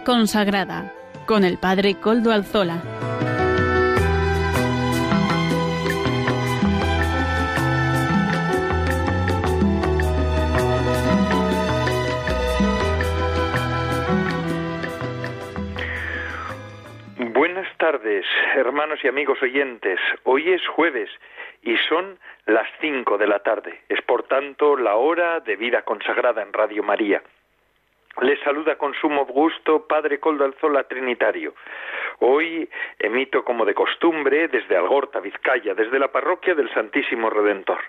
Consagrada con el Padre Coldo Alzola. Buenas tardes, hermanos y amigos oyentes. Hoy es jueves y son las cinco de la tarde. Es por tanto la hora de vida consagrada en Radio María. Les saluda con sumo gusto Padre Coldo Alzola Trinitario. Hoy emito como de costumbre desde Algorta, Vizcaya, desde la parroquia del Santísimo Redentor.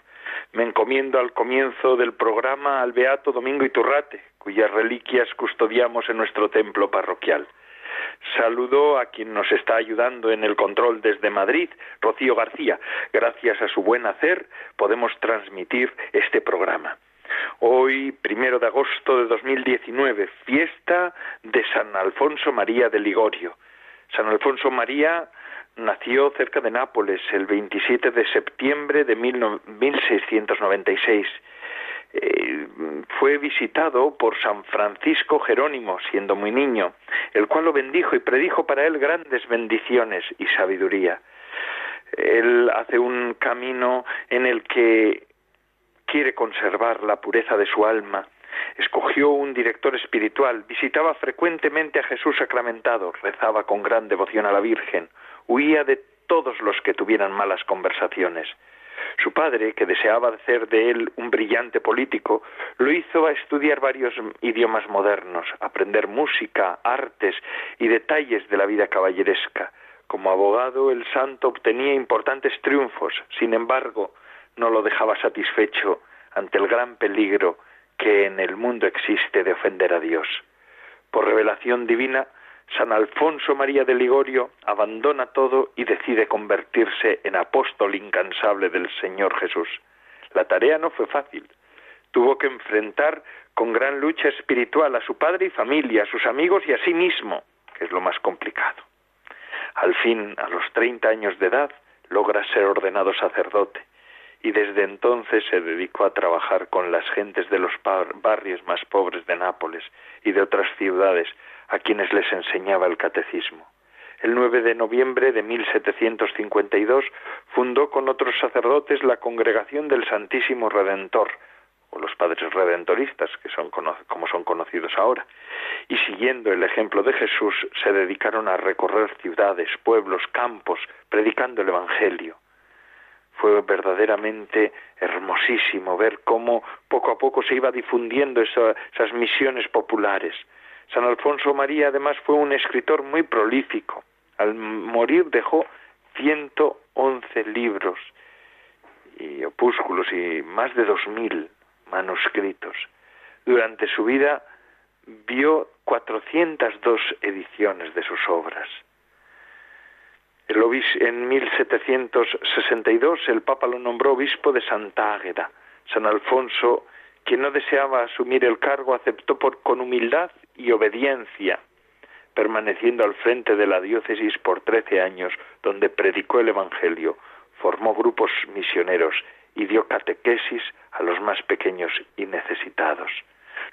Me encomiendo al comienzo del programa al Beato Domingo Iturrate, cuyas reliquias custodiamos en nuestro templo parroquial. Saludo a quien nos está ayudando en el control desde Madrid, Rocío García. Gracias a su buen hacer podemos transmitir este programa. Hoy, primero de agosto de 2019, fiesta de San Alfonso María de Ligorio. San Alfonso María nació cerca de Nápoles el 27 de septiembre de 1696. Eh, fue visitado por San Francisco Jerónimo, siendo muy niño, el cual lo bendijo y predijo para él grandes bendiciones y sabiduría. Él hace un camino en el que quiere conservar la pureza de su alma. Escogió un director espiritual, visitaba frecuentemente a Jesús sacramentado, rezaba con gran devoción a la Virgen, huía de todos los que tuvieran malas conversaciones. Su padre, que deseaba hacer de él un brillante político, lo hizo a estudiar varios idiomas modernos, aprender música, artes y detalles de la vida caballeresca. Como abogado, el santo obtenía importantes triunfos, sin embargo, no lo dejaba satisfecho ante el gran peligro que en el mundo existe de ofender a Dios. Por revelación divina, San Alfonso María de Ligorio abandona todo y decide convertirse en apóstol incansable del Señor Jesús. La tarea no fue fácil. Tuvo que enfrentar con gran lucha espiritual a su padre y familia, a sus amigos y a sí mismo, que es lo más complicado. Al fin, a los treinta años de edad, logra ser ordenado sacerdote y desde entonces se dedicó a trabajar con las gentes de los barrios más pobres de Nápoles y de otras ciudades a quienes les enseñaba el catecismo. El 9 de noviembre de 1752 fundó con otros sacerdotes la Congregación del Santísimo Redentor, o los Padres Redentoristas, que son como son conocidos ahora, y siguiendo el ejemplo de Jesús se dedicaron a recorrer ciudades, pueblos, campos, predicando el Evangelio fue verdaderamente hermosísimo ver cómo poco a poco se iba difundiendo esas misiones populares. San Alfonso María además fue un escritor muy prolífico. Al morir dejó 111 libros y opúsculos y más de 2.000 manuscritos. Durante su vida vio 402 ediciones de sus obras. En 1762 el Papa lo nombró obispo de Santa Águeda. San Alfonso, quien no deseaba asumir el cargo, aceptó por, con humildad y obediencia, permaneciendo al frente de la diócesis por trece años, donde predicó el Evangelio, formó grupos misioneros y dio catequesis a los más pequeños y necesitados.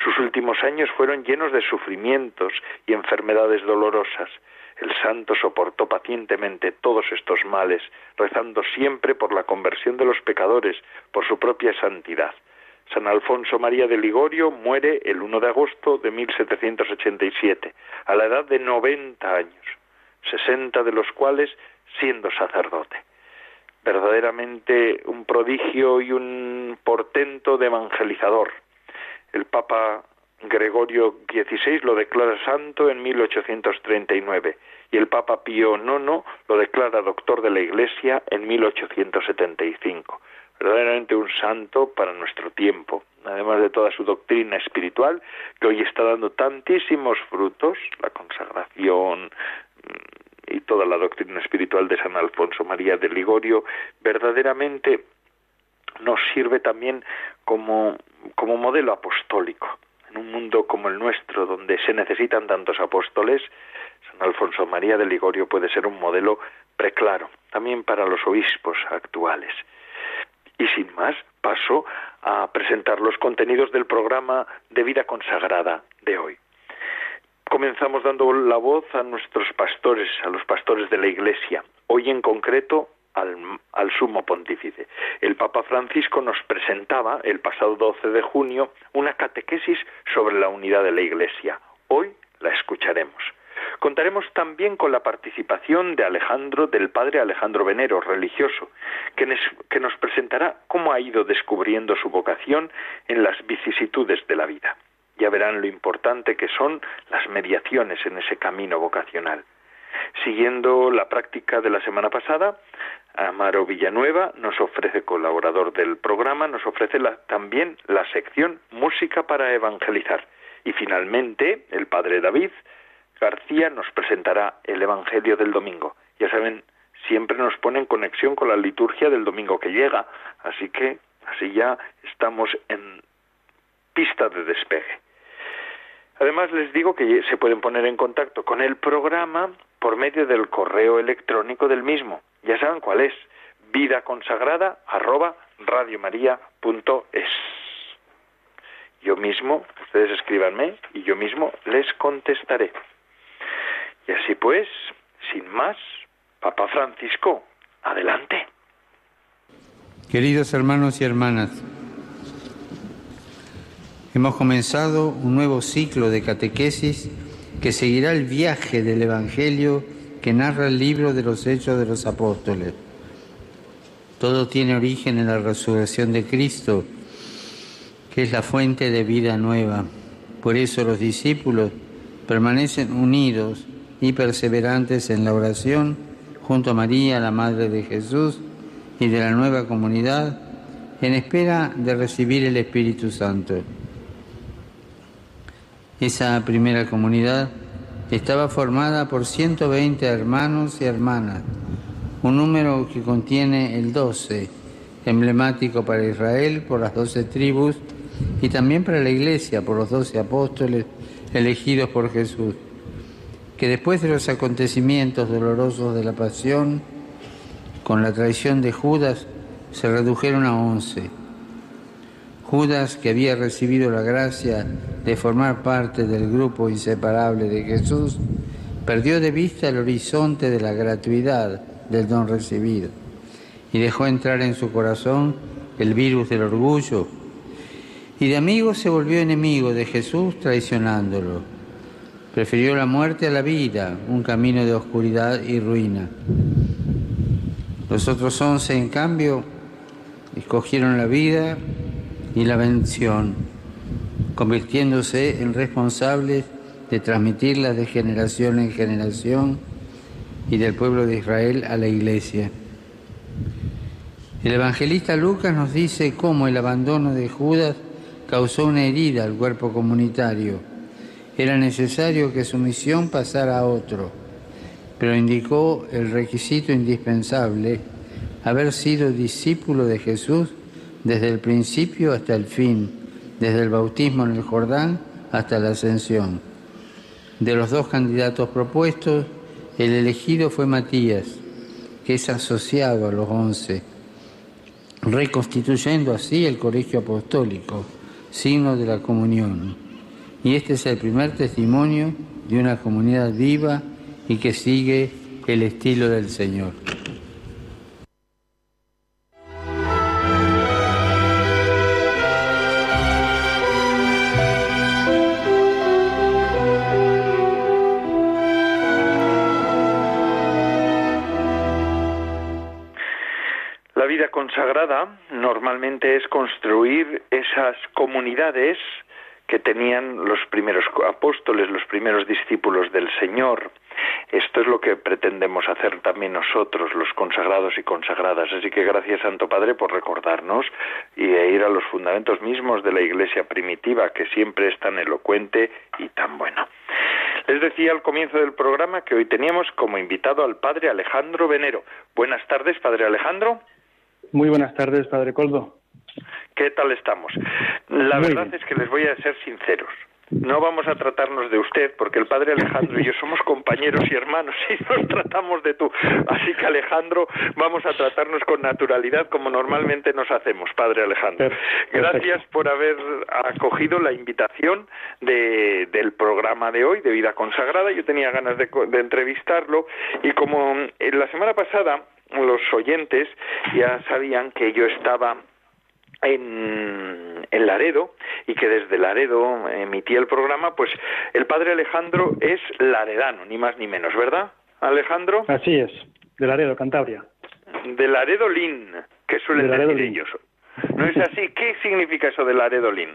Sus últimos años fueron llenos de sufrimientos y enfermedades dolorosas, el santo soportó pacientemente todos estos males, rezando siempre por la conversión de los pecadores, por su propia santidad. San Alfonso María de Ligorio muere el 1 de agosto de 1787, a la edad de 90 años, 60 de los cuales siendo sacerdote. Verdaderamente un prodigio y un portento de evangelizador. El Papa Gregorio XVI lo declara santo en 1839 y el Papa Pío IX lo declara doctor de la Iglesia en 1875. Verdaderamente un santo para nuestro tiempo, además de toda su doctrina espiritual, que hoy está dando tantísimos frutos, la consagración mm, y toda la doctrina espiritual de San Alfonso María de Ligorio, verdaderamente nos sirve también como, como modelo apostólico en un mundo como el nuestro, donde se necesitan tantos apóstoles, San Alfonso María de Ligorio puede ser un modelo preclaro, también para los obispos actuales. Y sin más, paso a presentar los contenidos del programa de vida consagrada de hoy. comenzamos dando la voz a nuestros pastores, a los pastores de la Iglesia. Hoy en concreto al, sumo pontífice. El Papa Francisco nos presentaba el pasado 12 de junio una catequesis sobre la unidad de la Iglesia. Hoy la escucharemos. Contaremos también con la participación de Alejandro, del padre Alejandro Venero, religioso, que que nos presentará cómo ha ido descubriendo su vocación en las vicisitudes de la vida. Ya verán lo importante que son las mediaciones en ese camino vocacional. Siguiendo la práctica de la semana pasada, Amaro Villanueva nos ofrece, colaborador del programa, nos ofrece también la sección Música para Evangelizar. Y finalmente, el padre David García nos presentará el Evangelio del domingo. Ya saben, siempre nos pone en conexión con la liturgia del domingo que llega, así que así ya estamos en pista de despegue. Además les digo que se pueden poner en contacto con el programa por medio del correo electrónico del mismo. Ya saben cuál es, vida consagrada Yo mismo, ustedes escríbanme y yo mismo les contestaré. Y así pues, sin más, Papa Francisco, adelante. Queridos hermanos y hermanas, hemos comenzado un nuevo ciclo de catequesis que seguirá el viaje del Evangelio que narra el libro de los Hechos de los Apóstoles. Todo tiene origen en la resurrección de Cristo, que es la fuente de vida nueva. Por eso los discípulos permanecen unidos y perseverantes en la oración junto a María, la Madre de Jesús, y de la nueva comunidad, en espera de recibir el Espíritu Santo. Esa primera comunidad estaba formada por 120 hermanos y hermanas, un número que contiene el 12, emblemático para Israel por las 12 tribus y también para la Iglesia por los 12 apóstoles elegidos por Jesús que después de los acontecimientos dolorosos de la pasión, con la traición de Judas, se redujeron a once. Judas, que había recibido la gracia de formar parte del grupo inseparable de Jesús, perdió de vista el horizonte de la gratuidad del don recibido y dejó entrar en su corazón el virus del orgullo y de amigo se volvió enemigo de Jesús traicionándolo. Prefirió la muerte a la vida, un camino de oscuridad y ruina. Los otros once, en cambio, escogieron la vida y la bendición, convirtiéndose en responsables de transmitirla de generación en generación y del pueblo de Israel a la iglesia. El evangelista Lucas nos dice cómo el abandono de Judas causó una herida al cuerpo comunitario era necesario que su misión pasara a otro, pero indicó el requisito indispensable, haber sido discípulo de Jesús desde el principio hasta el fin, desde el bautismo en el Jordán hasta la ascensión. De los dos candidatos propuestos, el elegido fue Matías, que es asociado a los once, reconstituyendo así el colegio apostólico, signo de la comunión. Y este es el primer testimonio de una comunidad viva y que sigue el estilo del Señor. Esas comunidades que tenían los primeros apóstoles, los primeros discípulos del Señor. Esto es lo que pretendemos hacer también nosotros, los consagrados y consagradas. Así que gracias, Santo Padre, por recordarnos y ir a los fundamentos mismos de la Iglesia primitiva, que siempre es tan elocuente y tan bueno. Les decía al comienzo del programa que hoy teníamos como invitado al Padre Alejandro Venero. Buenas tardes, Padre Alejandro. Muy buenas tardes, Padre Coldo. ¿Qué tal estamos? La verdad es que les voy a ser sinceros. no vamos a tratarnos de usted, porque el padre Alejandro y yo somos compañeros y hermanos y nos tratamos de tú. Así que Alejandro, vamos a tratarnos con naturalidad como normalmente nos hacemos, padre Alejandro. Gracias por haber acogido la invitación de, del programa de hoy, de Vida Consagrada. Yo tenía ganas de, de entrevistarlo y como en la semana pasada los oyentes ya sabían que yo estaba en, en, Laredo y que desde Laredo emitía el programa, pues el padre Alejandro es laredano, ni más ni menos, ¿verdad, Alejandro? Así es, de Laredo, Cantabria. De Laredo Lin, que suelen decir ellos. ¿No es así? ¿Qué significa eso de Laredo Lin?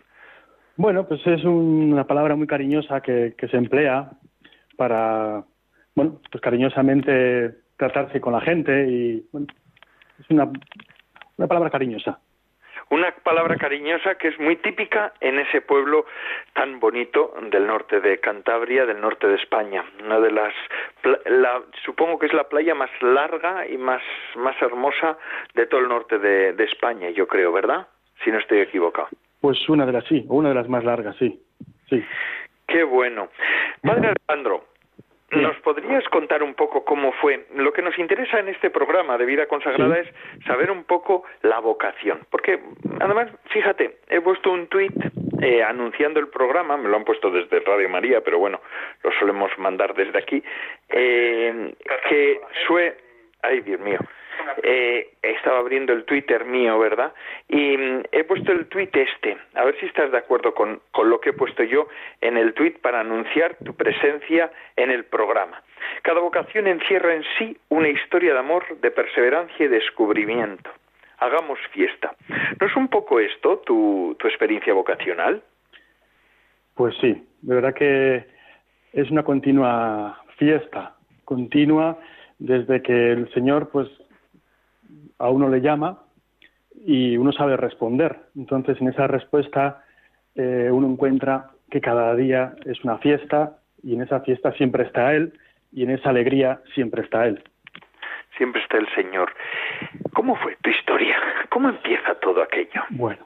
Bueno, pues es una palabra muy cariñosa que, que se emplea para, bueno, pues cariñosamente tratarse con la gente y, bueno, es una, una palabra cariñosa una palabra cariñosa que es muy típica en ese pueblo tan bonito del norte de Cantabria, del norte de España. Una de las, la, supongo que es la playa más larga y más, más hermosa de todo el norte de, de España, yo creo, ¿verdad? Si no estoy equivocado. Pues una de las, sí, una de las más largas, sí. sí. Qué bueno. Padre Alejandro, ¿Nos podrías contar un poco cómo fue? Lo que nos interesa en este programa de vida consagrada es saber un poco la vocación. Porque, además, fíjate, he puesto un tuit eh, anunciando el programa, me lo han puesto desde Radio María, pero bueno, lo solemos mandar desde aquí, eh, que sue... Ay, Dios mío eh, estaba abriendo el Twitter mío, ¿verdad? Y mm, he puesto el tweet este, a ver si estás de acuerdo con, con lo que he puesto yo en el tweet para anunciar tu presencia en el programa. Cada vocación encierra en sí una historia de amor, de perseverancia y descubrimiento. Hagamos fiesta. ¿No es un poco esto tu, tu experiencia vocacional? Pues sí, de verdad que es una continua fiesta, continua desde que el Señor pues a uno le llama y uno sabe responder. Entonces, en esa respuesta eh, uno encuentra que cada día es una fiesta y en esa fiesta siempre está Él y en esa alegría siempre está Él. Siempre está el Señor. ¿Cómo fue tu historia? ¿Cómo empieza todo aquello? Bueno.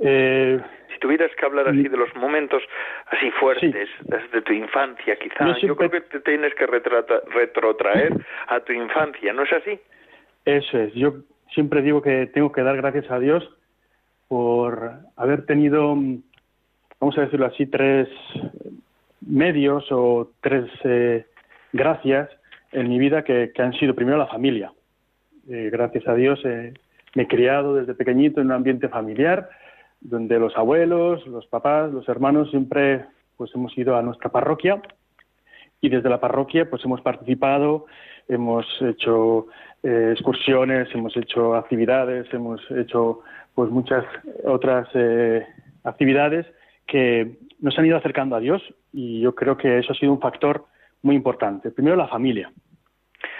Eh, si tuvieras que hablar así de los momentos así fuertes, desde tu infancia quizás, yo, creo que te tienes que retrotraer a tu infancia, ¿no es así? Eso es. Yo siempre digo que tengo que dar gracias a Dios por haber tenido, vamos a decirlo así, tres medios o tres eh, gracias en mi vida que, han sido primero la familia. Eh, gracias a Dios eh, me he criado desde pequeñito en un ambiente familiar donde los abuelos, los papás, los hermanos siempre pues hemos ido a nuestra parroquia y desde la parroquia pues hemos participado, hemos hecho eh, excursiones, hemos hecho actividades, hemos hecho pues muchas otras eh, actividades que nos han ido acercando a Dios y yo creo que eso ha sido un factor muy importante. Primero la familia.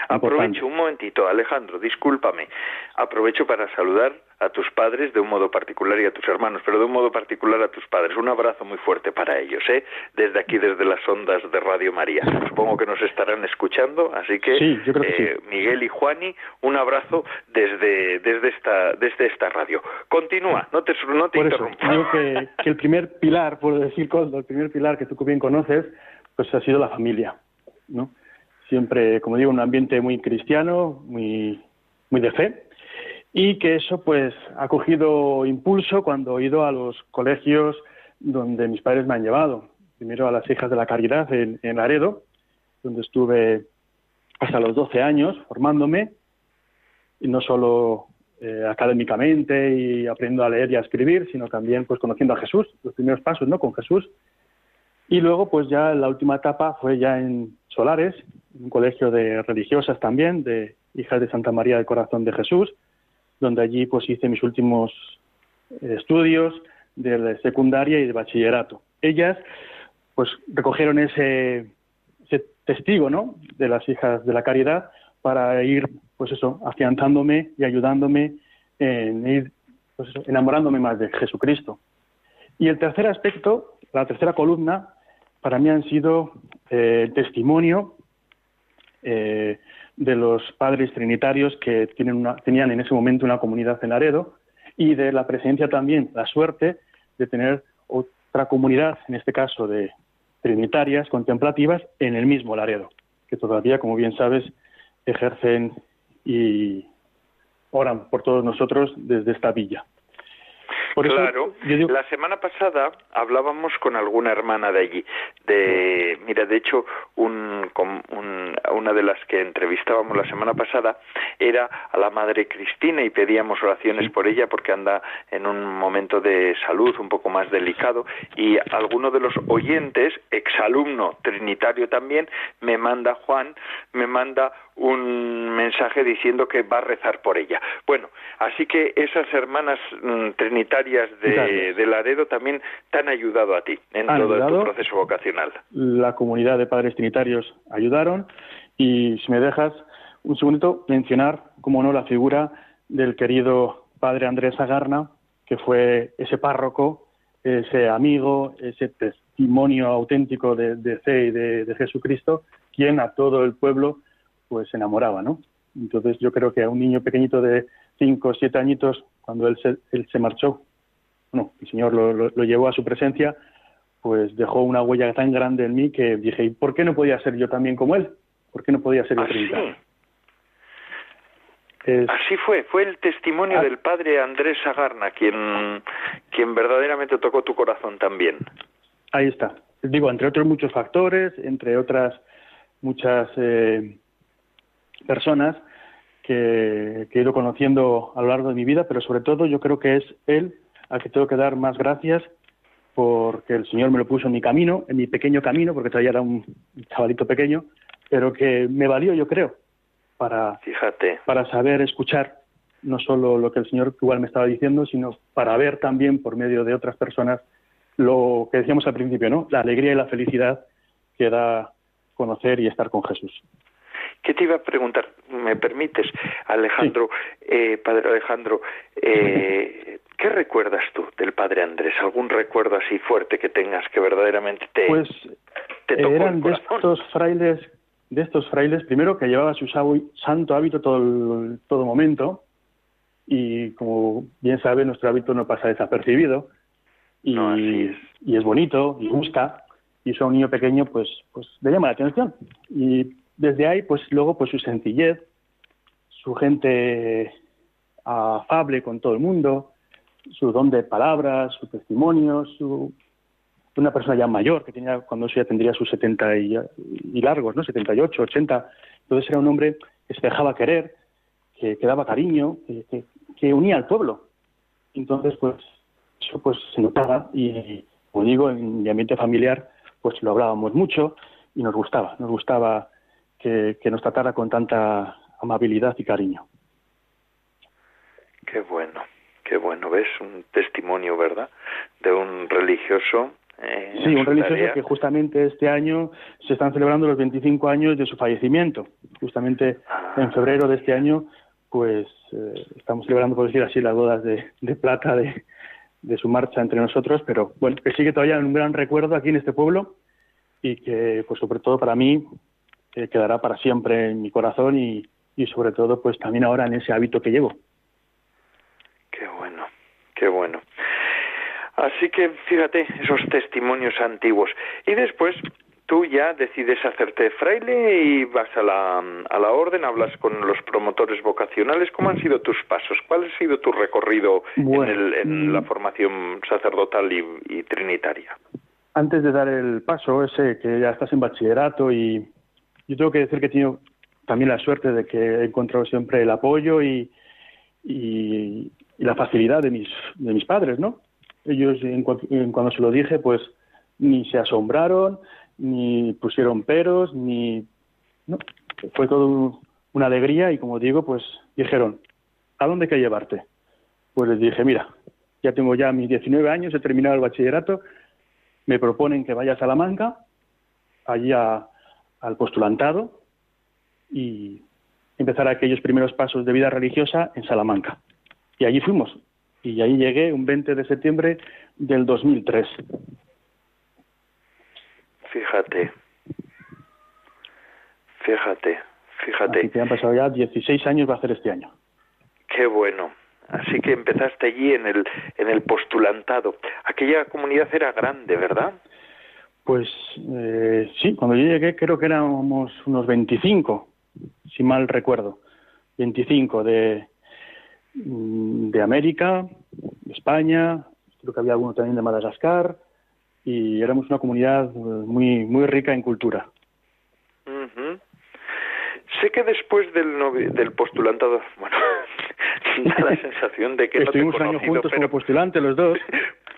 Aprovecho un momentito, Alejandro, discúlpame. Aprovecho para saludar a tus padres de un modo particular y a tus hermanos, pero de un modo particular a tus padres. Un abrazo muy fuerte para ellos, ¿eh? Desde aquí, desde las ondas de Radio María. Supongo que nos estarán escuchando, así que, eh, Miguel y Juani, un abrazo desde, desde, esta, desde esta radio. Continúa, no te, no te que, que, el primer pilar, por decir Coldo, el primer pilar que tú bien conoces, pues ha sido la familia, ¿no? Siempre, como digo, un ambiente muy cristiano, muy, muy de fe, y que eso pues ha cogido impulso cuando he ido a los colegios donde mis padres me han llevado. Primero a las hijas de la caridad en, en Laredo, donde estuve hasta los 12 años formándome, y no solo eh, académicamente y aprendiendo a leer y a escribir, sino también pues conociendo a Jesús, los primeros pasos, ¿no? Con Jesús. Y luego pues ya la última etapa fue ya en Solares, un colegio de religiosas también, de hijas de Santa María del Corazón de Jesús, donde allí pues hice mis últimos estudios de secundaria y de bachillerato. Ellas pues recogieron ese, testigo, ¿no? De las hijas de la caridad para ir, pues eso, afianzándome y ayudándome en ir, pues enamorándome más de Jesucristo. Y el tercer aspecto, la tercera columna, para mí han sido eh, el testimonio eh, de los padres trinitarios que tienen una, tenían en ese momento una comunidad en Laredo y de la presencia también, la suerte de tener otra comunidad, en este caso de trinitarias contemplativas, en el mismo Laredo, que todavía, como bien sabes, ejercen y oran por todos nosotros desde esta villa claro, la semana pasada hablábamos con alguna hermana de allí. De, mira, de hecho, un, una de las que entrevistábamos la semana pasada era a la madre Cristina y pedíamos oraciones por ella porque anda en un momento de salud un poco más delicado y alguno de los oyentes, exalumno trinitario también, me manda Juan, me manda un mensaje diciendo que va a rezar por ella. Bueno, así que esas hermanas mm, trinitarias de, de, Laredo también te han ayudado a ti en todo tu proceso vocacional. La comunidad de padres trinitarios ayudaron y si me dejas un segundito mencionar, como no, la figura del querido padre Andrés Agarna, que fue ese párroco, ese amigo, ese testimonio auténtico de, fe y de, de Jesucristo, quien a todo el pueblo pues se enamoraba, ¿no? Entonces yo creo que a un niño pequeñito de cinco o siete añitos, cuando él se, él se marchó, bueno, el Señor lo, lo, llevó a su presencia, pues dejó una huella tan grande en mí que dije, ¿y por qué no podía ser yo también como él? ¿Por qué no podía ser yo Así, Así fue, fue el testimonio ah. del padre Andrés Sagarna quien, quien verdaderamente tocó tu corazón también. Ahí está. Digo, entre otros muchos factores, entre otras muchas eh, personas que, he ido conociendo a lo largo de mi vida, pero sobre todo yo creo que es él al que tengo que dar más gracias porque el Señor me lo puso en mi camino, en mi pequeño camino, porque todavía era un chavalito pequeño, pero que me valió, yo creo, para, Fíjate. para saber escuchar no solo lo que el Señor igual me estaba diciendo, sino para ver también por medio de otras personas lo que decíamos al principio, ¿no? La alegría y la felicidad que da conocer y estar con Jesús. ¿Qué te iba a preguntar? ¿Me permites, Alejandro, eh, Padre Alejandro? Eh, ¿Qué Padre Andrés? ¿Algún recuerdo así fuerte que tengas que verdaderamente te, pues, tocó eran de estos frailes, de estos frailes, primero que llevaba su santo hábito todo todo momento y como bien sabe nuestro hábito no pasa desapercibido y, es. y es bonito y gusta y eso a un niño pequeño pues pues le llama la atención y desde ahí, pues luego, pues su sencillez, su gente afable con todo el mundo, su don de palabras, su testimonio, su una persona ya mayor, que tenía cuando eso ya tendría sus 70 y, largos, ¿no? 78, 80. Entonces era un hombre que se dejaba querer, que, daba cariño, que, que, unía al pueblo. Entonces, pues, eso pues se notaba y, como digo, en mi ambiente familiar, pues lo hablábamos mucho y nos gustaba, nos gustaba que, nos tratara con tanta amabilidad y cariño. Qué bueno, qué bueno. ¿Ves? Un testimonio, ¿verdad? De un religioso. Eh, sí, un religioso que justamente este año se están celebrando los 25 años de su fallecimiento. Justamente ah. en febrero de este año, pues eh, estamos celebrando, por decir así, las bodas de, de plata de, de, su marcha entre nosotros, pero bueno, que sigue todavía un gran recuerdo aquí en este pueblo y que, pues sobre todo para mí, que quedará para siempre en mi corazón y, y sobre todo pues también ahora en ese hábito que llevo. Qué bueno, qué bueno. Así que fíjate esos testimonios antiguos. Y después tú ya decides hacerte fraile y vas a la, a la orden, hablas con los promotores vocacionales. ¿Cómo han sido tus pasos? ¿Cuál ha sido tu recorrido en, el, en, la mm. formación sacerdotal y, y, trinitaria? Antes de dar el paso ese, que ya estás en bachillerato y, yo tengo que decir que he tenido también la suerte de que he encontrado siempre el apoyo y, y, la facilidad de mis, de mis padres, ¿no? Ellos, en, cuando se lo dije, pues ni se asombraron, ni pusieron peros, ni... No, fue todo una alegría y, como digo, pues dijeron, ¿a dónde hay que llevarte? Pues les dije, mira, ya tengo ya mis 19 años, he terminado el bachillerato, me proponen que vaya a Salamanca, allí al postulantado y empezar aquellos primeros pasos de vida religiosa en Salamanca. Y allí fuimos. Y ahí llegué un 20 de septiembre del 2003. Fíjate. Fíjate, fíjate. que han pasado ya 16 años, va a ser este año. Qué bueno. Así que empezaste allí en el, en el postulantado. Aquella comunidad era grande, ¿verdad? Pues eh, sí, cuando yo llegué creo que éramos unos 25, si mal recuerdo. 25 de, de América, de España, creo que había alguno también de Madagascar, y éramos una comunidad eh, muy, muy rica en cultura. Sé que después del, del postulantado, bueno, da la sensación de que Estuvimos no te un año juntos como postulante los dos.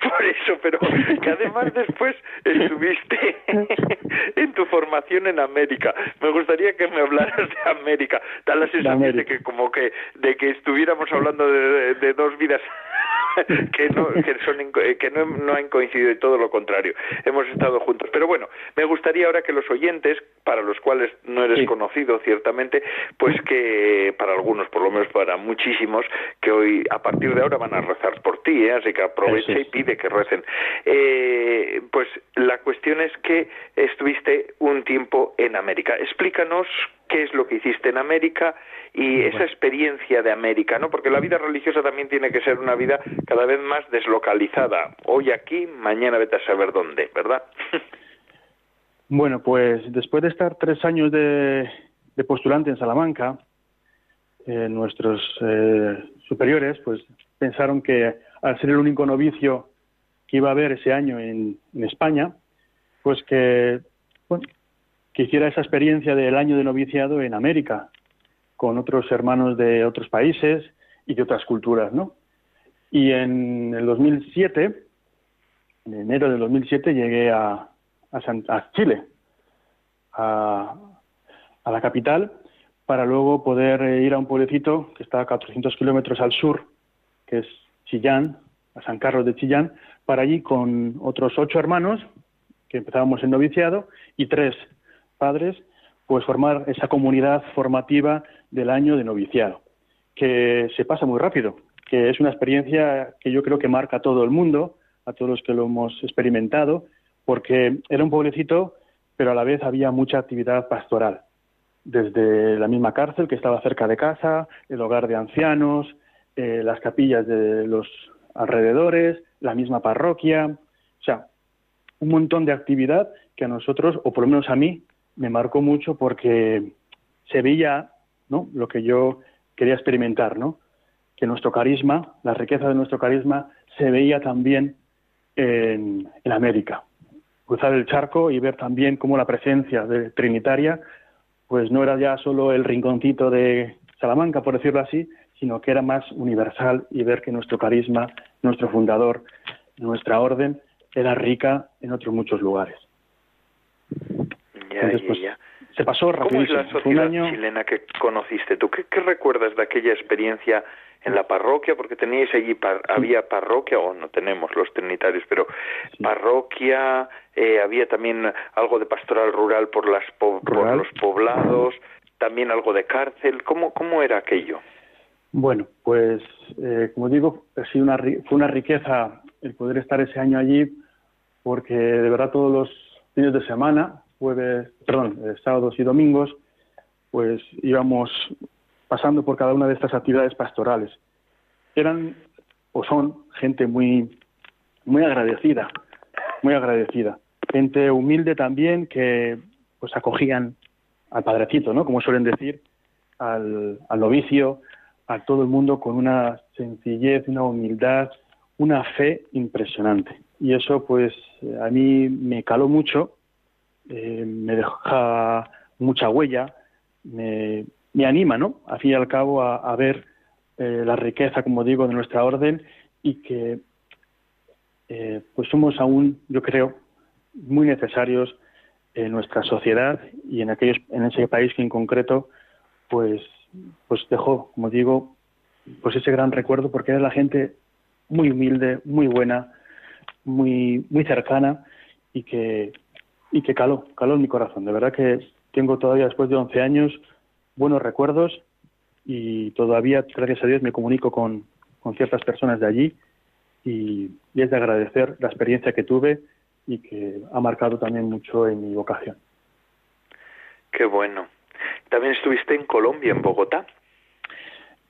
Por eso, pero que además después estuviste en tu formación en América. Me gustaría que me hablaras de América. Da la sensación de, que como que de que estuviéramos hablando de dos vidas que no que son que no, no han coincidido y todo lo contrario. Hemos estado juntos. Pero bueno me gustaría ahora que los oyentes para los cuales no eres conocido ciertamente pues que para algunos por lo menos para muchísimos que hoy a partir de ahora van a rezar por ti ¿eh? así que aprovecha y pide que recen. Eh, pues la cuestión es que estuviste un tiempo en América. Explícanos qué es lo que hiciste en América y esa experiencia de América, ¿no? Porque la vida religiosa también tiene que ser una vida cada vez más deslocalizada. Hoy aquí, mañana vete a saber dónde, ¿verdad? Bueno, pues después de estar tres años de, postulante en Salamanca, eh, nuestros eh, superiores pues pensaron que al ser el único novicio que iba a haber ese año en, en España, pues que que hiciera esa experiencia del año de noviciado en América, con otros hermanos de otros países y de otras culturas, ¿no? Y en el 2007, en enero del 2007, llegué a, a, Chile, a, la capital, para luego poder ir a un pueblecito que está a 400 kilómetros al sur, que es Chillán, a San Carlos de Chillán, para allí con otros ocho hermanos, que empezábamos en noviciado, y tres padres, pues formar esa comunidad formativa del año de noviciado, que se pasa muy rápido, que es una experiencia que yo creo que marca a todo el mundo, a todos los que lo hemos experimentado, porque era un pueblecito, pero a la vez había mucha actividad pastoral, desde la misma cárcel que estaba cerca de casa, el hogar de ancianos, eh, las capillas de los alrededores, la misma parroquia, o sea, un montón de actividad que a nosotros, o por lo menos a mí, me marcó mucho porque se veía ¿no? lo que yo quería experimentar, ¿no? que nuestro carisma, la riqueza de nuestro carisma, se veía también en, en América. Cruzar el charco y ver también cómo la presencia de Trinitaria pues no era ya solo el rinconcito de Salamanca, por decirlo así, sino que era más universal y ver que nuestro carisma, nuestro fundador, nuestra orden, era rica en otros muchos lugares. Pues, se pasó rápido. ¿Cómo es la sociedad chilena que conociste tú? ¿Qué, recuerdas de aquella experiencia en la parroquia? Porque teníais allí, había parroquia, o no tenemos los trinitarios, pero parroquia, eh, había también algo de pastoral rural por, las los poblados, también algo de cárcel. ¿Cómo, cómo era aquello? Bueno, pues eh, como digo, ha una, fue una riqueza el poder estar ese año allí, porque de verdad todos los fines de semana jueves, perdón, eh, sábados y domingos, pues íbamos pasando por cada una de estas actividades pastorales. Eran o son gente muy, muy agradecida, muy agradecida. Gente humilde también que pues acogían al padrecito, ¿no? Como suelen decir, al, al novicio, a todo el mundo con una sencillez, una humildad, una fe impresionante. Y eso pues a mí me caló mucho eh, me deja mucha huella, me, anima, ¿no? Al fin y al cabo, a, ver eh, la riqueza, como digo, de nuestra orden y que eh, pues somos aún, yo creo, muy necesarios en nuestra sociedad y en aquellos, en ese país que en concreto, pues, pues dejó, como digo, pues ese gran recuerdo porque era la gente muy humilde, muy buena, muy, muy cercana y que y que caló, caló en mi corazón. De verdad que tengo todavía, después de 11 años, buenos recuerdos y todavía, gracias a Dios, me comunico con, con ciertas personas de allí y, es de agradecer la experiencia que tuve y que ha marcado también mucho en mi vocación. Qué bueno. ¿También estuviste en Colombia, en Bogotá?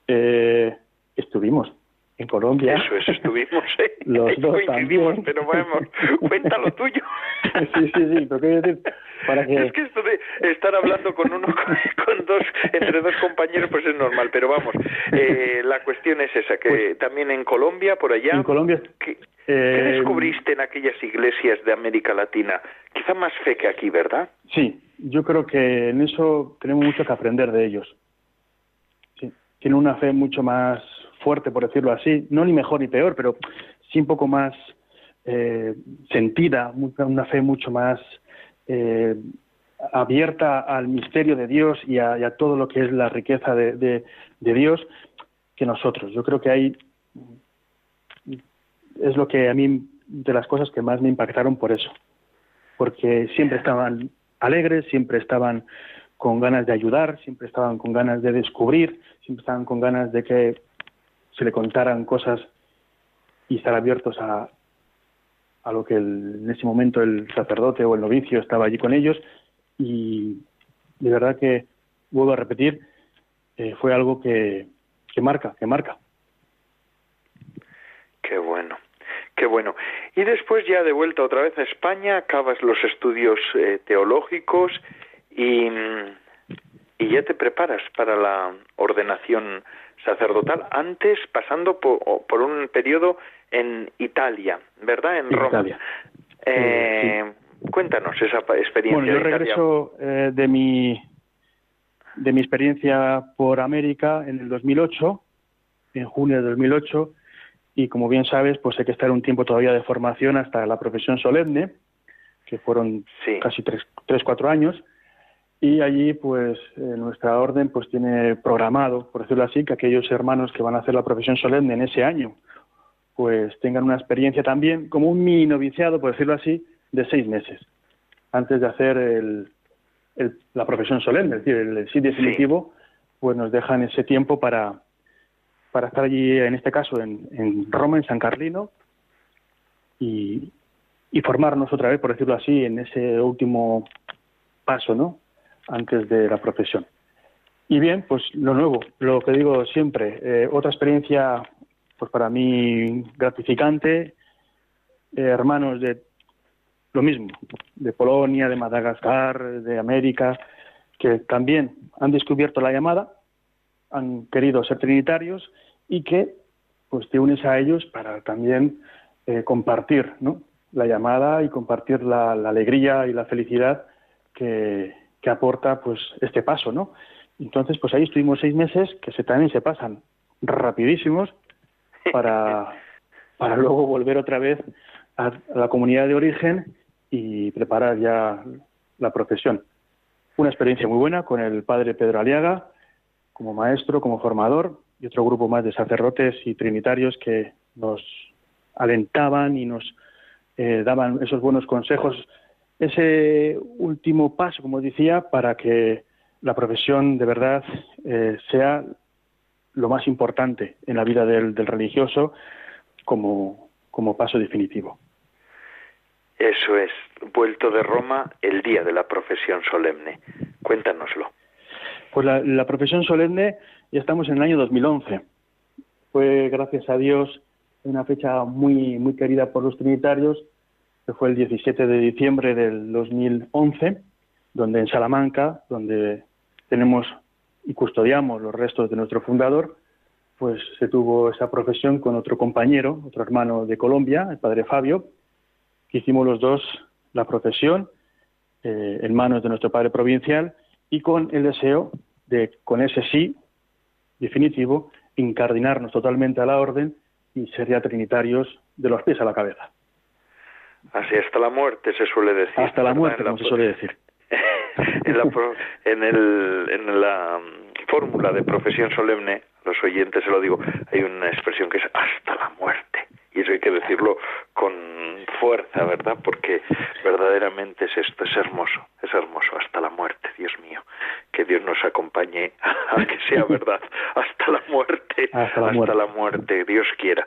Eh, estuvimos, en Colombia. Eso es, estuvimos, ¿eh? Los dos también. pero vamos, cuéntalo tuyo. sí, sí, sí, pero quiero decir, para que... Es que esto de estar hablando con uno, con, con dos, entre dos compañeros, pues es normal, pero vamos, eh, la cuestión es esa, que Pues- también en Colombia, por allá, En Colombia... ¿qué, eh, qué descubriste en aquellas iglesias de América Latina? Quizá más fe que aquí, ¿verdad? Sí, yo creo que en eso tenemos mucho que aprender de ellos. Sí, tienen una fe mucho más fuerte, por decirlo así, no ni mejor ni peor, pero sí un poco más eh, sentida, una fe mucho más eh, abierta al misterio de Dios y a, todo lo que es la riqueza de, de- Dios que nosotros. Yo creo que ahí es lo que a mí, de las cosas que más me impactaron por eso porque siempre estaban alegres, siempre estaban con ganas de ayudar, siempre estaban con ganas de descubrir, siempre estaban con ganas de que se le contaran cosas y estar abiertos a, a lo que el- en ese momento el sacerdote o el novicio estaba allí con ellos y de verdad que vuelvo a repetir eh, fue algo que, que marca que marca Qué bueno, qué bueno. Y después ya de vuelta otra vez a España, acabas los estudios eh, teológicos y, y ya te preparas para la ordenación sacerdotal, antes pasando por, por un periodo en Italia, ¿verdad? En Roma. Italia. Eh, Cuéntanos esa experiencia. Bueno, yo de regreso eh, de mi de mi experiencia por América en el 2008, en junio de 2008, y como bien sabes, pues hay que estar un tiempo todavía de formación hasta la profesión solemne, que fueron Sí. casi tres, tres, cuatro años, y allí pues eh, nuestra orden pues tiene programado, por decirlo así, que aquellos hermanos que van a hacer la profesión solemne en ese año pues tengan una experiencia también, como un mini noviciado, por decirlo así, de seis meses, antes de hacer el, el- la profesión solemne, es decir, el sí definitivo, pues nos dejan ese tiempo para, para estar allí, en este caso, en, en Roma, en San Carlino, y, y formarnos otra vez, por decirlo así, en ese último paso, ¿no? Antes de la profesión. Y bien, pues lo nuevo, lo que digo siempre, eh, otra experiencia, pues para mí gratificante, eh, hermanos de lo mismo, de Polonia, de Madagascar, de América, que también han descubierto la llamada, han querido ser trinitarios y que pues te unes a ellos para también eh, compartir ¿no? la llamada y compartir la, la alegría y la felicidad que, que aporta pues este paso, ¿no? Entonces, pues ahí estuvimos seis meses que se, también se pasan rapidísimos para, para luego volver otra vez a, a la comunidad de origen y preparar ya la profesión. Una experiencia muy buena con el padre Pedro Aliaga como maestro, como formador y otro grupo más de sacerdotes y trinitarios que nos alentaban y nos eh, daban esos buenos consejos. Ese último paso, como decía, para que la profesión de verdad eh, sea lo más importante en la vida del, del religioso como, como paso definitivo. Eso es, vuelto de Roma el día de la profesión solemne. Cuéntanoslo. Pues la, la profesión solemne ya estamos en el año 2011. Fue, gracias a Dios, una fecha muy, muy querida por los trinitarios, que fue el 17 de diciembre del 2011, donde en Salamanca, donde tenemos y custodiamos los restos de nuestro fundador, pues se tuvo esa profesión con otro compañero, otro hermano de Colombia, el padre Fabio, que hicimos los dos la profesión eh, en manos de nuestro padre provincial y con el deseo de, con ese sí definitivo, incardinarnos totalmente a la orden y ser ya trinitarios de los pies a la cabeza. Así hasta la muerte se suele decir. Hasta la muerte, En la como se suele decir. en la, en el, en la mm, fórmula de profesión solemne, los oyentes se lo digo, hay una expresión que es hasta la muerte. Y eso hay que decirlo con fuerza, ¿verdad? Porque verdaderamente es esto, es hermoso, es hermoso, hasta la muerte, Dios mío. Que Dios nos acompañe a que sea verdad, hasta la muerte, Hasta la muerte. la muerte, Dios quiera.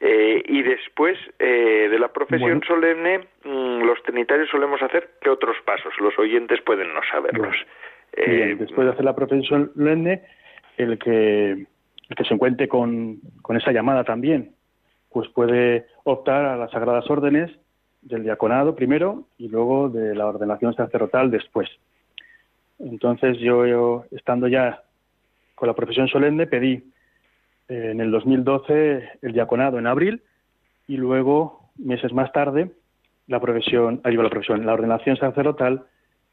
Eh, y después eh, de la profesión Bueno. solemne, mm, los trinitarios solemos hacer que otros pasos, los oyentes pueden no saberlos. Eh, Bien, después de hacer la profesión solemne, el que el que se encuentre con, con esa llamada también, pues puede optar a las sagradas órdenes del diaconado primero y luego de la ordenación sacerdotal después. Entonces yo, estando ya con la profesión solemne, pedí eh, en el 2012 el diaconado en abril y luego, meses más tarde, la profesión, ayuda la profesión, la ordenación sacerdotal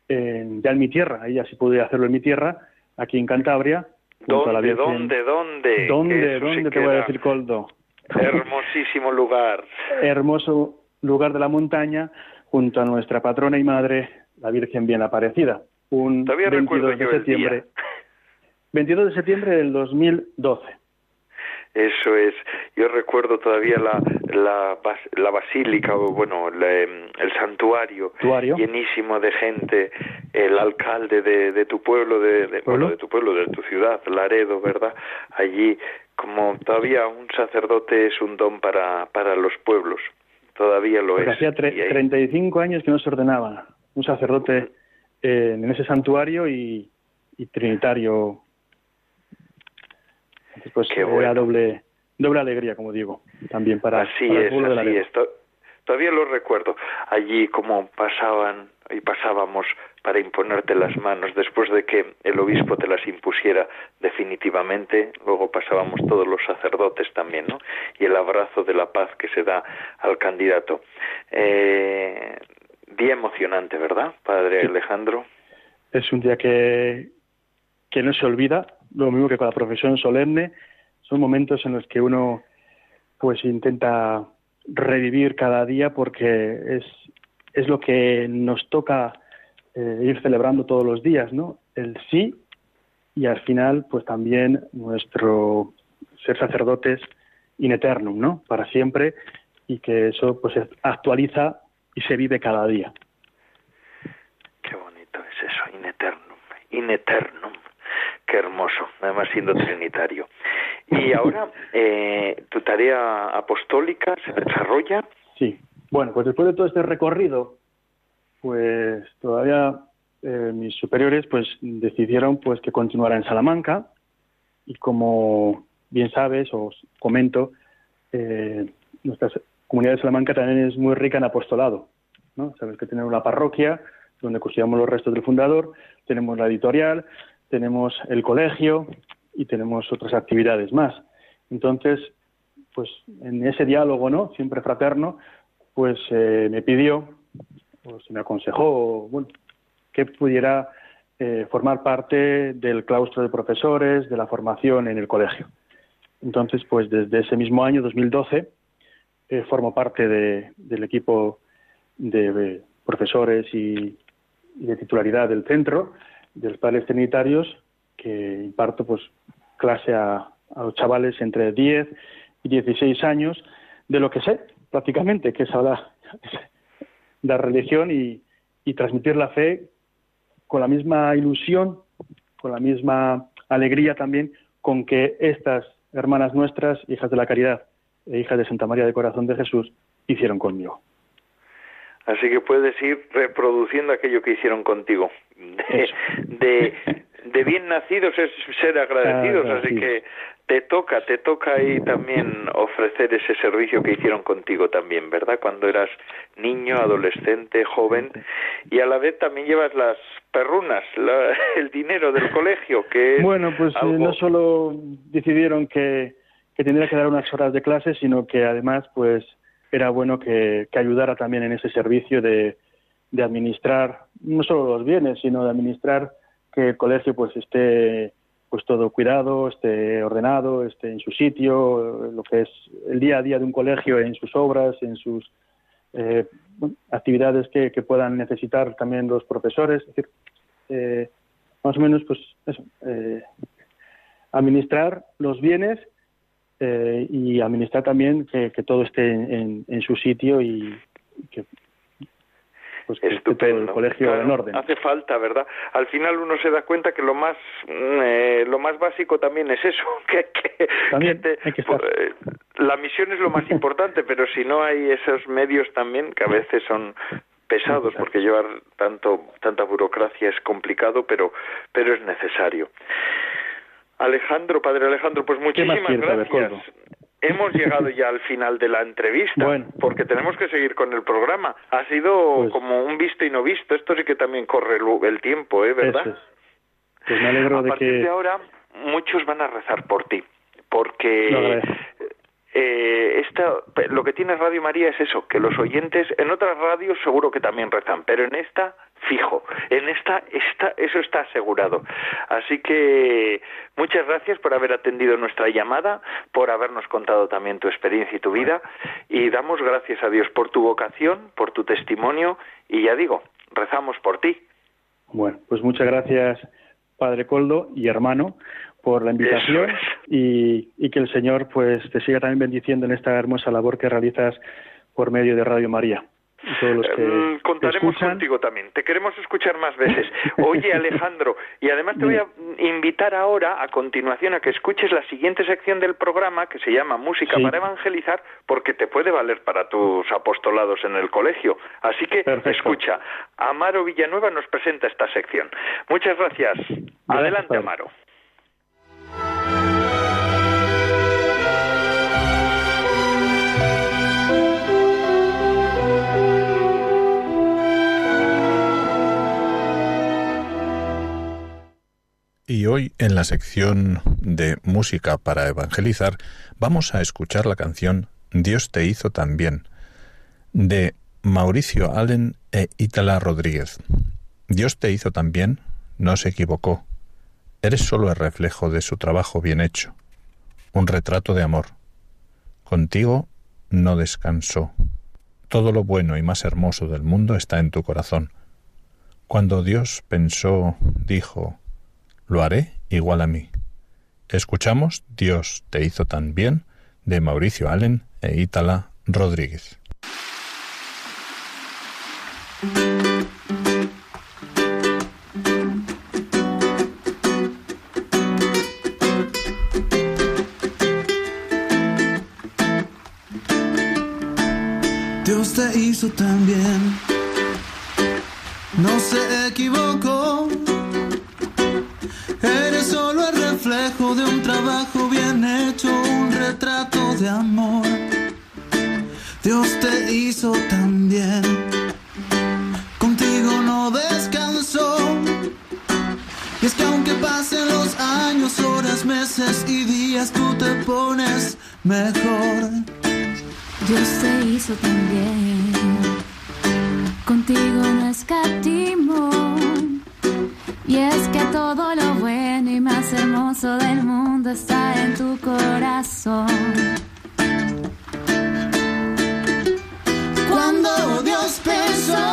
en, ya en mi tierra. Ahí ya sí pude hacerlo en mi tierra, aquí en Cantabria. ¿Dónde, dónde, dónde? ¿Dónde, dónde te voy a decir, Coldo? Hermosísimo lugar. Hermoso lugar de la montaña, junto a nuestra patrona y madre, la Virgen Bien Aparecida. Un 22 de septiembre. 22 de septiembre del 2012. Eso es. Yo recuerdo todavía la, la, la basílica, o bueno, em, el santuario, llenísimo de gente, el alcalde de, de tu pueblo, de, de, ¿Pueblo? de tu pueblo, de tu ciudad, Laredo, ¿verdad? Allí, como todavía un sacerdote es un don para, para los pueblos, todavía lo es. Hacía 35 años que no se ordenaba un sacerdote eh, en ese santuario y, y trinitario pues Qué era doble, doble alegría, como digo, también para, así es, así es. Todavía lo recuerdo, allí como pasaban y pasábamos para imponerte las manos después de que el obispo te las impusiera definitivamente, luego pasábamos todos los sacerdotes también, ¿no? Y el abrazo de la paz que se da al candidato. Eh, día emocionante, ¿verdad, padre Alejandro? Es un día que, que no se olvida, lo mismo que con la profesión solemne, son momentos en los que uno pues intenta revivir cada día porque es, es lo que nos toca eh, ir celebrando todos los días, ¿no? El sí y al final pues también nuestro ser sacerdotes in eternum, ¿no? Para siempre y que eso pues actualiza y se vive cada día. Qué bonito es eso, in eternum, in eternum. Qué hermoso, además siendo trinitario. Y ahora, eh, ¿tu tarea apostólica se desarrolla? Sí. Bueno, pues después de todo este recorrido, pues todavía eh, mis superiores pues decidieron pues que continuara en Salamanca y como bien sabes os comento, eh, nuestra comunidad de Salamanca también es muy rica en apostolado. ¿no? Sabes que tenemos una parroquia donde custodiamos los restos del fundador, tenemos la editorial, tenemos el colegio y tenemos otras actividades más. Entonces, pues en ese diálogo, ¿no? Siempre fraterno, pues eh, me pidió, se me aconsejó, bueno, que pudiera eh, formar parte del claustro de profesores, de la formación en el colegio. Entonces, pues desde ese mismo año, 2012, eh, formo parte del equipo de profesores y, de titularidad del centro de los padres trinitarios que imparto pues clase a, los chavales entre 10 y 16 años de lo que sé prácticamente, que es ahora la religión y transmitir la fe con la misma ilusión, con la misma alegría también con que estas hermanas nuestras, hijas de la caridad e hijas de Santa María de Corazón de Jesús, hicieron conmigo. Así que puedes ir reproduciendo aquello que hicieron contigo. De, de, bien nacidos es ser agradecidos, así que te toca, te toca ahí también ofrecer ese servicio que hicieron contigo también, ¿verdad? Cuando eras niño, adolescente, joven, y a la vez también llevas las perrunas, el dinero del colegio, que Bueno, pues eh, no solo decidieron que, que tendría que dar unas horas de clase, sino que además, pues era bueno que, ayudara también en ese servicio de, administrar no solo los bienes, sino de administrar que el colegio pues esté pues todo cuidado, esté ordenado, esté en su sitio, lo que es el día a día de un colegio en sus obras, en sus eh, actividades que, puedan necesitar también los profesores, es decir, eh, más o menos pues eso, eh, administrar los bienes eh, y administrar también que, todo esté en, su sitio y que pues que todo el colegio en orden. Hace falta, ¿verdad? Al final uno se da cuenta que lo más mm, eh, lo más básico también es eso, que, también pues, eh, la misión es lo más importante, pero si no hay esos medios también que a veces son pesados porque llevar tanto tanta burocracia es complicado, pero pero es necesario. Alejandro, padre Alejandro, pues muchísimas gracias. Hemos llegado ya al final de la entrevista, porque tenemos que seguir con el programa. Ha sido pues como un visto y no visto. Esto sí que también corre el, tiempo, ¿eh? ¿Verdad? Pues me alegro a de partir de ahora, muchos van a rezar por ti, porque eh, esta, lo que tiene Radio María es eso, que los oyentes, en otras radios seguro que también rezan, pero en esta, fijo, en esta, está, eso está asegurado. Así que muchas gracias por haber atendido nuestra llamada, por habernos contado también tu experiencia y tu vida, y damos gracias a Dios por tu vocación, por tu testimonio, y ya digo, rezamos por ti. Bueno, pues muchas gracias, Padre Coldo y hermano por la invitación y, y, que el Señor pues te siga también bendiciendo en esta hermosa labor que realizas por medio de Radio María. Mm, contaremos contigo también. Te queremos escuchar más veces. Oye, Alejandro, y además te voy a invitar ahora, a continuación, a que escuches la siguiente sección del programa que se llama Música para Evangelizar, porque te puede valer para tus apostolados en el colegio. Así que escucha. Amaro Villanueva nos presenta esta sección. Muchas gracias. Adelante, Amaro. Y hoy en la sección de música para evangelizar vamos a escuchar la canción Dios te hizo también de Mauricio Allen e Ítala Rodríguez. Dios te hizo también, no se equivocó. Eres solo el reflejo de su trabajo bien hecho, un retrato de amor. Contigo no descansó. Todo lo bueno y más hermoso del mundo está en tu corazón. Cuando Dios pensó, dijo, lo haré igual a mí. Escuchamos Dios te hizo tan bien de Mauricio Allen e Ítala Rodríguez. Dios te hizo tan bien, no se equivocó de un trabajo bien hecho, un retrato de amor. Dios te hizo tan bien, contigo no descansó. Y es que aunque pasen los años, horas, meses y días, tú te pones mejor. Dios te hizo tan bien, contigo no escatimó. Y es que todo lo bueno y más hermoso del mundo está en tu corazón. Cuando Dios pensó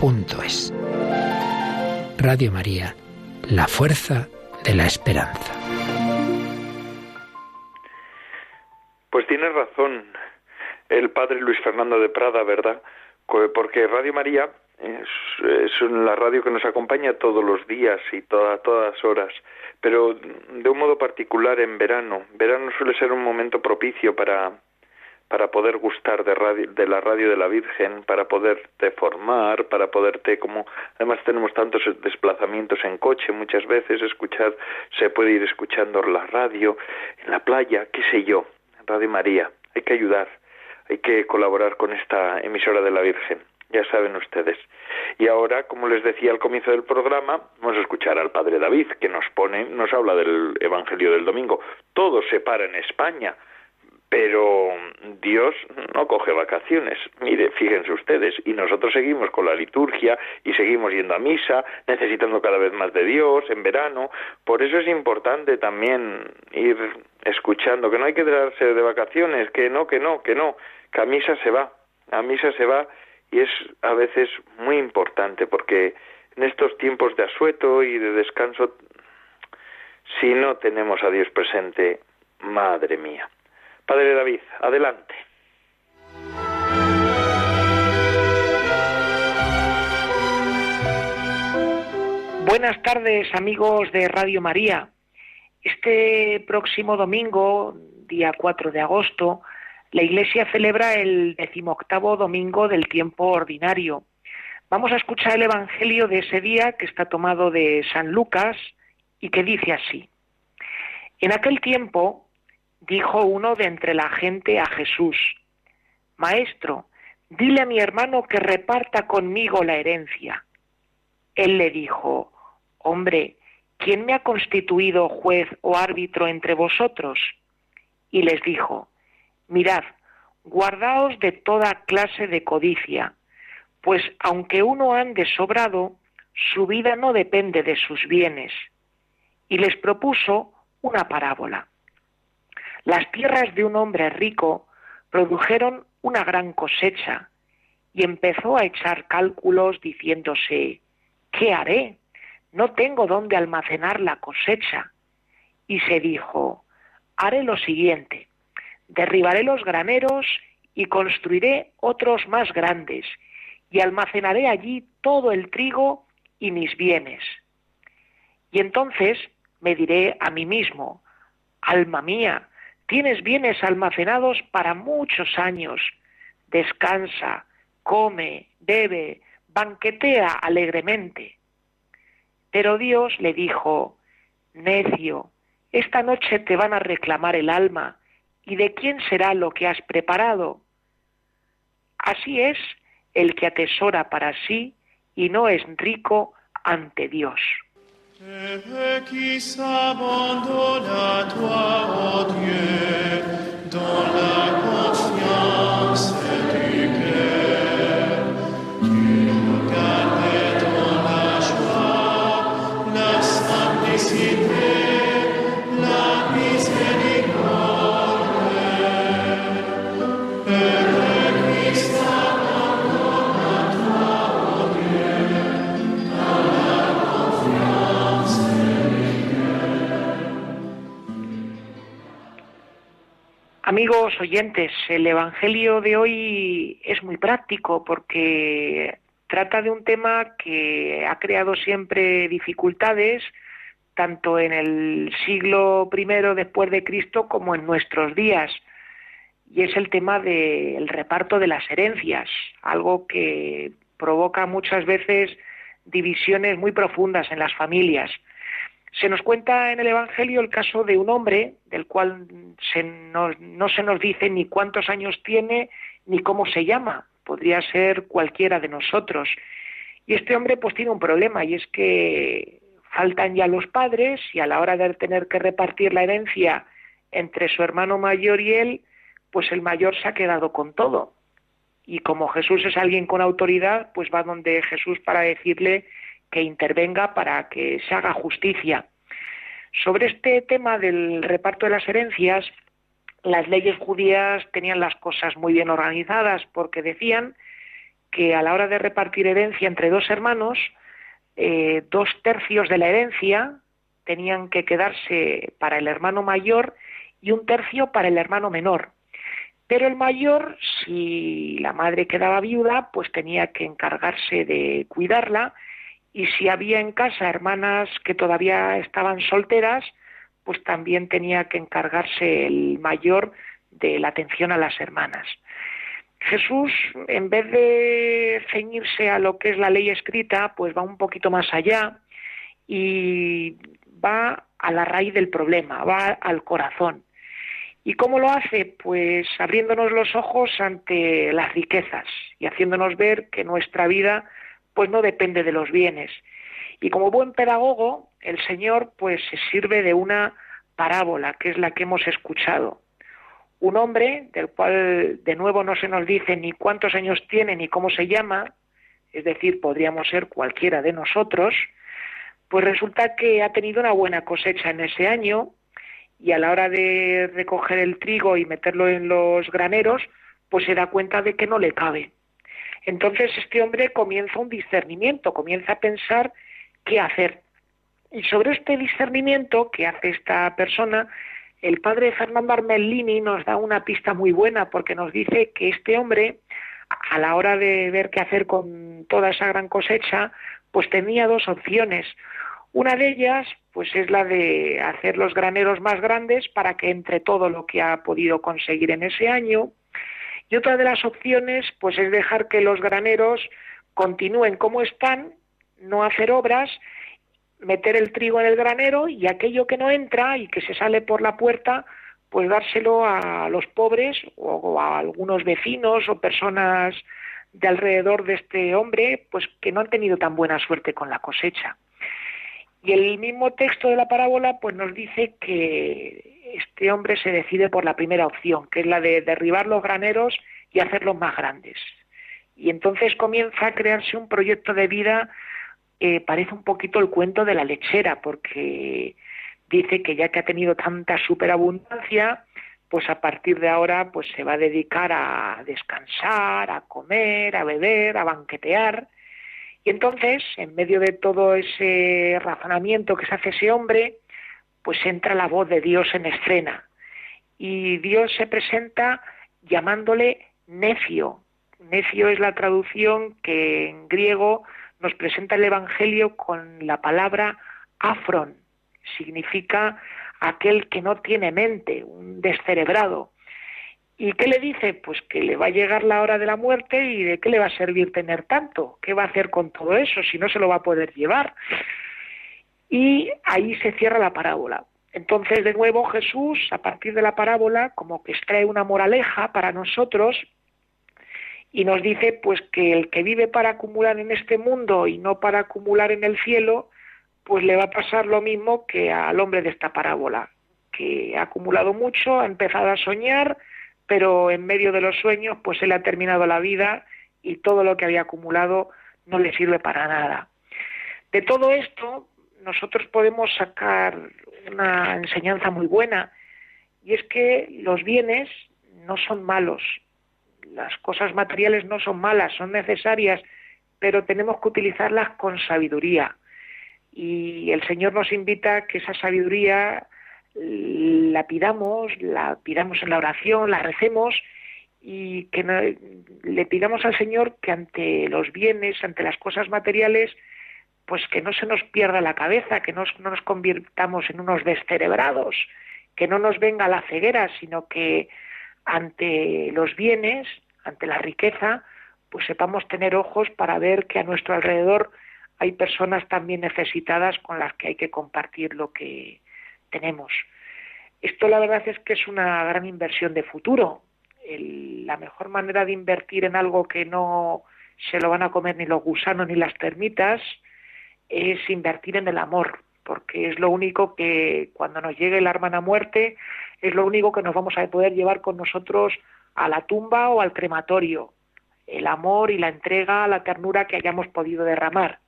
radiomaria.es. Radio María, la fuerza de la esperanza. Pues tienes razón el padre Luis Fernando de Prada, ¿verdad? Porque Radio María es, la radio que nos acompaña todos los días y toda, todas horas pero de un modo particular en verano. Verano suele ser un momento propicio para, para poder gustar de, radio, de la radio de la Virgen, para poderte formar, para poderte, como además tenemos tantos desplazamientos en coche, muchas veces escuchar, se puede ir escuchando la radio, en la playa, qué sé yo, Radio María. Hay que ayudar, hay que colaborar con esta emisora de la Virgen ya saben ustedes. Y ahora, como les decía al comienzo del programa, vamos a escuchar al Padre David, que nos pone, nos habla del Evangelio del Domingo. Todo se para en España, pero Dios no coge vacaciones. Mire, fíjense ustedes, y nosotros seguimos con la liturgia y seguimos yendo a misa, necesitando cada vez más de Dios en verano. Por eso es importante también ir escuchando que no hay que darse de vacaciones, que no, que no, que no, que a misa se va, a misa se va y es a veces muy importante porque en estos tiempos de asueto y de descanso, si no tenemos a Dios presente, madre mía. Padre David, adelante. Buenas tardes amigos de Radio María. Este próximo domingo, día 4 de agosto, la Iglesia celebra el decimoctavo domingo del tiempo ordinario. Vamos a escuchar el Evangelio de ese día que está tomado de San Lucas y que dice así. En aquel tiempo dijo uno de entre la gente a Jesús, Maestro, dile a mi hermano que reparta conmigo la herencia. Él le dijo, Hombre, ¿quién me ha constituido juez o árbitro entre vosotros? Y les dijo, Mirad, guardaos de toda clase de codicia, pues aunque uno ande sobrado, su vida no depende de sus bienes. Y les propuso una parábola. Las tierras de un hombre rico produjeron una gran cosecha y empezó a echar cálculos diciéndose, ¿qué haré? No tengo dónde almacenar la cosecha. Y se dijo, haré lo siguiente, derribaré los graneros y construiré otros más grandes, y almacenaré allí todo el trigo y mis bienes. Y entonces me diré a mí mismo, alma mía, tienes bienes almacenados para muchos años, descansa, come, bebe, banquetea alegremente. Pero Dios le dijo, necio, esta noche te van a reclamar el alma, ¿Y de quién será lo que has preparado? Así es el que atesora para sí y no es rico ante Dios. qui s'abandonne à toi, ô Dieu, dans la confiance Amigos oyentes, el Evangelio de hoy es muy práctico porque trata de un tema que ha creado siempre dificultades tanto en el siglo I después de Cristo como en nuestros días y es el tema del reparto de las herencias, algo que provoca muchas veces divisiones muy profundas en las familias. Se nos cuenta en el Evangelio el caso de un hombre del cual no se nos dice ni cuántos años tiene ni cómo se llama. Podría ser cualquiera de nosotros. Y este hombre pues tiene un problema y es que faltan ya los padres y a la hora de tener que repartir la herencia entre su hermano mayor y él, pues el mayor se ha quedado con todo. Y como Jesús es alguien con autoridad, pues va donde Jesús para decirle que intervenga para que se haga justicia. Sobre este tema del reparto de las herencias, las leyes judías tenían las cosas muy bien organizadas porque decían que a la hora de repartir herencia entre dos hermanos, eh, dos tercios de la herencia tenían que quedarse para el hermano mayor y un tercio para el hermano menor. Pero el mayor, si la madre quedaba viuda, pues tenía que encargarse de cuidarla y si había en casa hermanas que todavía estaban solteras, pues también tenía que encargarse el mayor de la atención a las hermanas. Jesús, en vez de ceñirse a lo que es la ley escrita, pues va un poquito más allá y va a la raíz del problema, va al corazón. ¿Y cómo lo hace? Pues abriéndonos los ojos ante las riquezas y haciéndonos ver que nuestra vida pues no depende de los bienes. Y como buen pedagogo, el Señor pues se sirve de una parábola, que es la que hemos escuchado. Un hombre, del cual de nuevo no se nos dice ni cuántos años tiene ni cómo se llama, es decir, podríamos ser cualquiera de nosotros, pues resulta que ha tenido una buena cosecha en ese año y a la hora de recoger el trigo y meterlo en los graneros, pues se da cuenta de que no le cabe. Entonces este hombre comienza un discernimiento, comienza a pensar qué hacer. Y sobre este discernimiento que hace esta persona, el padre Fernando Armellini nos da una pista muy buena porque nos dice que este hombre, a la hora de ver qué hacer con toda esa gran cosecha, pues tenía dos opciones. Una de ellas, pues es la de hacer los graneros más grandes para que entre todo lo que ha podido conseguir en ese año, y otra de las opciones, pues es dejar que los graneros continúen como están, no hacer obras, meter el trigo en el granero y aquello que no entra y que se sale por la puerta, pues dárselo a los pobres o a algunos vecinos o personas de alrededor de este hombre, pues que no han tenido tan buena suerte con la cosecha. Y el mismo texto de la parábola pues nos dice que este hombre se decide por la primera opción, que es la de derribar los graneros y hacerlos más grandes. Y entonces comienza a crearse un proyecto de vida, eh, parece un poquito el cuento de la lechera, porque dice que ya que ha tenido tanta superabundancia, pues a partir de ahora pues se va a dedicar a descansar, a comer, a beber, a banquetear. Y entonces, en medio de todo ese razonamiento que se hace ese hombre, pues entra la voz de Dios en escena y Dios se presenta llamándole necio. Necio es la traducción que en griego nos presenta el Evangelio con la palabra afron. Significa aquel que no tiene mente, un descerebrado. ¿Y qué le dice? Pues que le va a llegar la hora de la muerte y de qué le va a servir tener tanto. ¿Qué va a hacer con todo eso si no se lo va a poder llevar? Y ahí se cierra la parábola. Entonces, de nuevo, Jesús, a partir de la parábola, como que extrae una moraleja para nosotros y nos dice pues que el que vive para acumular en este mundo y no para acumular en el cielo, pues le va a pasar lo mismo que al hombre de esta parábola, que ha acumulado mucho, ha empezado a soñar, pero en medio de los sueños pues él ha terminado la vida y todo lo que había acumulado no le sirve para nada. De todo esto nosotros podemos sacar una enseñanza muy buena y es que los bienes no son malos, las cosas materiales no son malas, son necesarias, pero tenemos que utilizarlas con sabiduría. Y el Señor nos invita a que esa sabiduría la pidamos, la pidamos en la oración, la recemos y que le pidamos al Señor que ante los bienes, ante las cosas materiales, pues que no se nos pierda la cabeza, que no, no nos convirtamos en unos descerebrados, que no nos venga la ceguera, sino que ante los bienes, ante la riqueza, pues sepamos tener ojos para ver que a nuestro alrededor hay personas también necesitadas con las que hay que compartir lo que tenemos. Esto la verdad es que es una gran inversión de futuro. la mejor manera de invertir en algo que no se lo van a comer ni los gusanos ni las termitas es invertir en el amor, porque es lo único que cuando nos llegue la hermana muerte es lo único que nos vamos a poder llevar con nosotros a la tumba o al crematorio, el amor y la entrega, la ternura que hayamos podido derramar.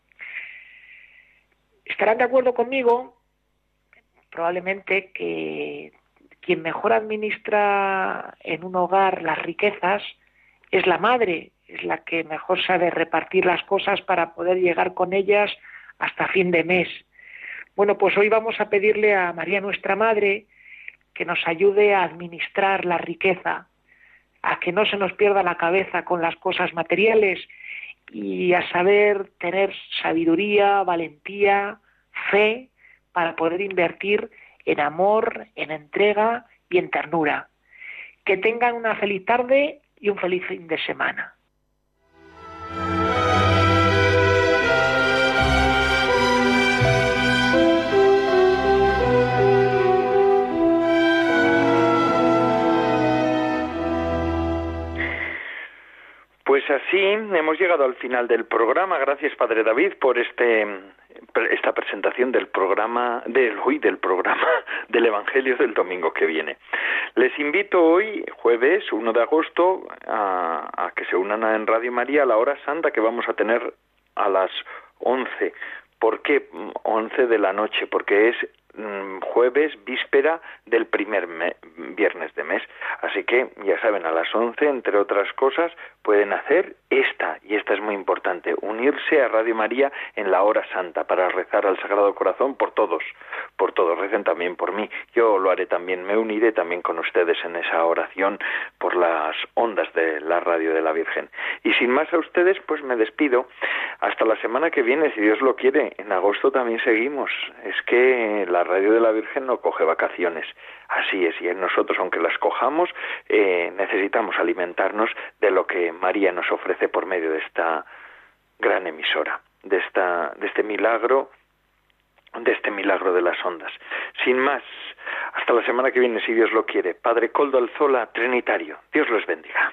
Estarán de acuerdo conmigo, probablemente, que quien mejor administra en un hogar las riquezas es la madre, es la que mejor sabe repartir las cosas para poder llegar con ellas hasta fin de mes. Bueno, pues hoy vamos a pedirle a María nuestra Madre que nos ayude a administrar la riqueza, a que no se nos pierda la cabeza con las cosas materiales y a saber tener sabiduría, valentía, fe para poder invertir en amor, en entrega y en ternura. Que tengan una feliz tarde y un feliz fin de semana. Así hemos llegado al final del programa. Gracias, Padre David, por este esta presentación del programa del hoy del programa del Evangelio del domingo que viene. Les invito hoy, jueves 1 de agosto, a, a que se unan en Radio María a la hora santa que vamos a tener a las 11. ¿Por qué 11 de la noche? Porque es Mm, jueves, víspera del primer viernes de mes. Así que, ya saben, a las 11, entre otras cosas, pueden hacer esta, y esta es muy importante, unirse a Radio María en la hora santa para rezar al Sagrado Corazón por todos, por todos, recen también por mí. Yo lo haré también, me uniré también con ustedes en esa oración por las ondas de la radio de la Virgen. Y sin más a ustedes, pues me despido. Hasta la semana que viene, si Dios lo quiere. En agosto también seguimos. Es que la radio de la Virgen no coge vacaciones. Así es, y nosotros, aunque las cojamos, eh, necesitamos alimentarnos de lo que María nos ofrece por medio de esta gran emisora, de, esta, de este milagro, de este milagro de las ondas. Sin más, hasta la semana que viene, si Dios lo quiere. Padre Coldo Alzola, Trinitario. Dios los bendiga.